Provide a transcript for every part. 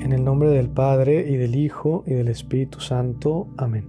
En el nombre del Padre y del Hijo y del Espíritu Santo. Amén.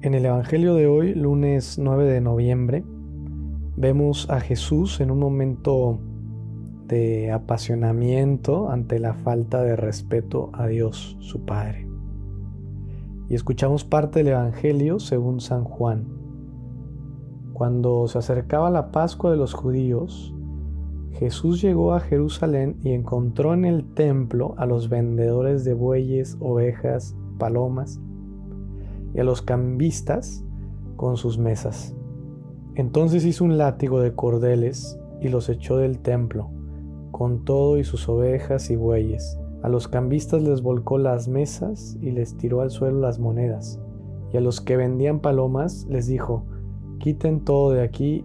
En el Evangelio de hoy, lunes 9 de noviembre, vemos a Jesús en un momento de apasionamiento ante la falta de respeto a Dios, su Padre. Y escuchamos parte del Evangelio según San Juan. Cuando se acercaba la Pascua de los judíos, Jesús llegó a Jerusalén y encontró en el templo a los vendedores de bueyes, ovejas, palomas y a los cambistas con sus mesas. Entonces hizo un látigo de cordeles y los echó del templo, con todo y sus ovejas y bueyes. A los cambistas les volcó las mesas y les tiró al suelo las monedas. Y a los que vendían palomas les dijo, quiten todo de aquí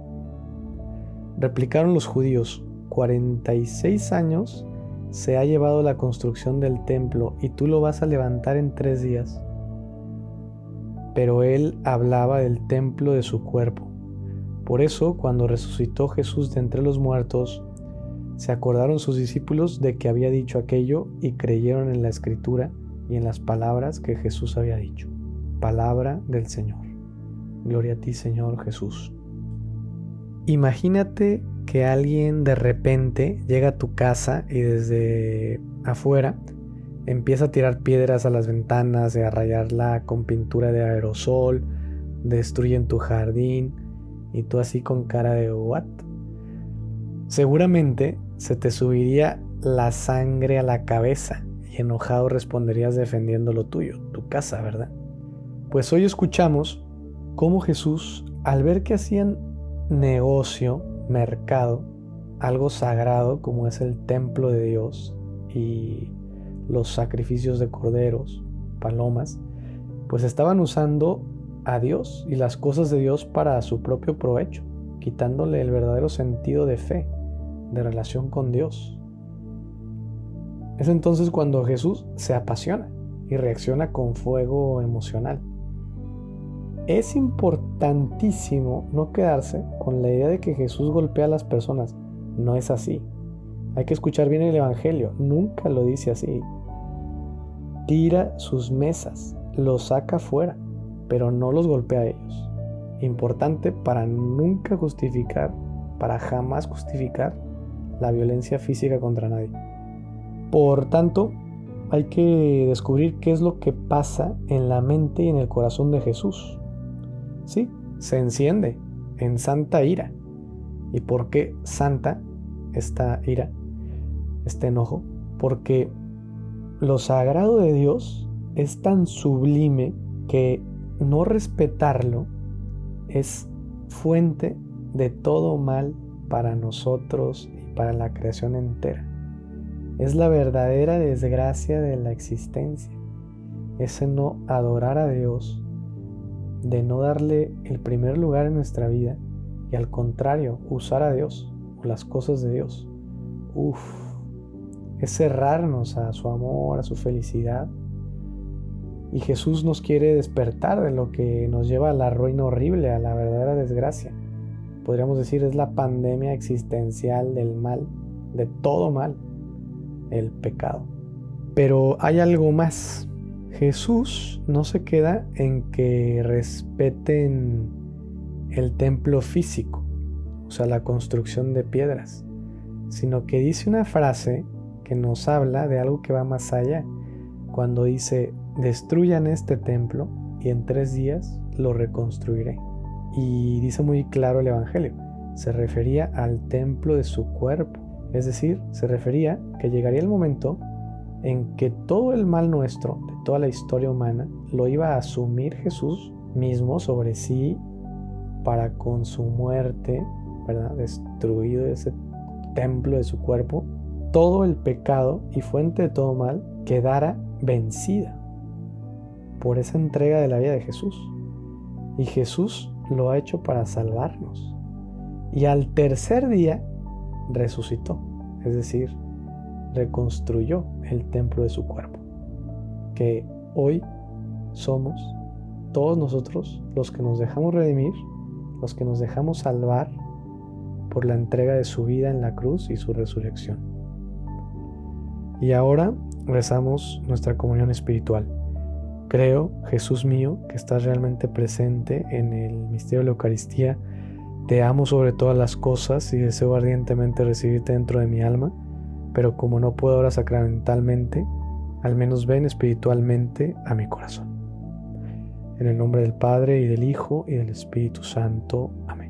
Replicaron los judíos, 46 años se ha llevado la construcción del templo y tú lo vas a levantar en tres días. Pero él hablaba del templo de su cuerpo. Por eso, cuando resucitó Jesús de entre los muertos, se acordaron sus discípulos de que había dicho aquello y creyeron en la escritura y en las palabras que Jesús había dicho. Palabra del Señor. Gloria a ti, Señor Jesús. Imagínate que alguien de repente llega a tu casa y desde afuera empieza a tirar piedras a las ventanas y a rayarla con pintura de aerosol, destruyen tu jardín y tú así con cara de what? Seguramente se te subiría la sangre a la cabeza y enojado responderías defendiendo lo tuyo, tu casa, ¿verdad? Pues hoy escuchamos cómo Jesús, al ver que hacían negocio, mercado, algo sagrado como es el templo de Dios y los sacrificios de corderos, palomas, pues estaban usando a Dios y las cosas de Dios para su propio provecho, quitándole el verdadero sentido de fe, de relación con Dios. Es entonces cuando Jesús se apasiona y reacciona con fuego emocional. Es importantísimo no quedarse con la idea de que Jesús golpea a las personas. No es así. Hay que escuchar bien el Evangelio. Nunca lo dice así. Tira sus mesas, los saca fuera, pero no los golpea a ellos. Importante para nunca justificar, para jamás justificar la violencia física contra nadie. Por tanto, hay que descubrir qué es lo que pasa en la mente y en el corazón de Jesús. Sí, se enciende en santa ira. ¿Y por qué santa esta ira, este enojo? Porque lo sagrado de Dios es tan sublime que no respetarlo es fuente de todo mal para nosotros y para la creación entera. Es la verdadera desgracia de la existencia. Ese no adorar a Dios de no darle el primer lugar en nuestra vida y al contrario, usar a Dios o las cosas de Dios. Uf, es cerrarnos a su amor, a su felicidad. Y Jesús nos quiere despertar de lo que nos lleva a la ruina horrible, a la verdadera desgracia. Podríamos decir es la pandemia existencial del mal, de todo mal, el pecado. Pero hay algo más Jesús no se queda en que respeten el templo físico, o sea, la construcción de piedras, sino que dice una frase que nos habla de algo que va más allá, cuando dice, destruyan este templo y en tres días lo reconstruiré. Y dice muy claro el Evangelio, se refería al templo de su cuerpo, es decir, se refería que llegaría el momento en que todo el mal nuestro, de toda la historia humana, lo iba a asumir Jesús mismo sobre sí para con su muerte, ¿verdad? Destruido ese templo de su cuerpo, todo el pecado y fuente de todo mal quedara vencida por esa entrega de la vida de Jesús. Y Jesús lo ha hecho para salvarnos. Y al tercer día resucitó, es decir, reconstruyó el templo de su cuerpo, que hoy somos todos nosotros los que nos dejamos redimir, los que nos dejamos salvar por la entrega de su vida en la cruz y su resurrección. Y ahora rezamos nuestra comunión espiritual. Creo, Jesús mío, que estás realmente presente en el misterio de la Eucaristía. Te amo sobre todas las cosas y deseo ardientemente recibirte dentro de mi alma, pero como no puedo ahora sacramentalmente, al menos ven espiritualmente a mi corazón. En el nombre del Padre y del Hijo y del Espíritu Santo. Amén.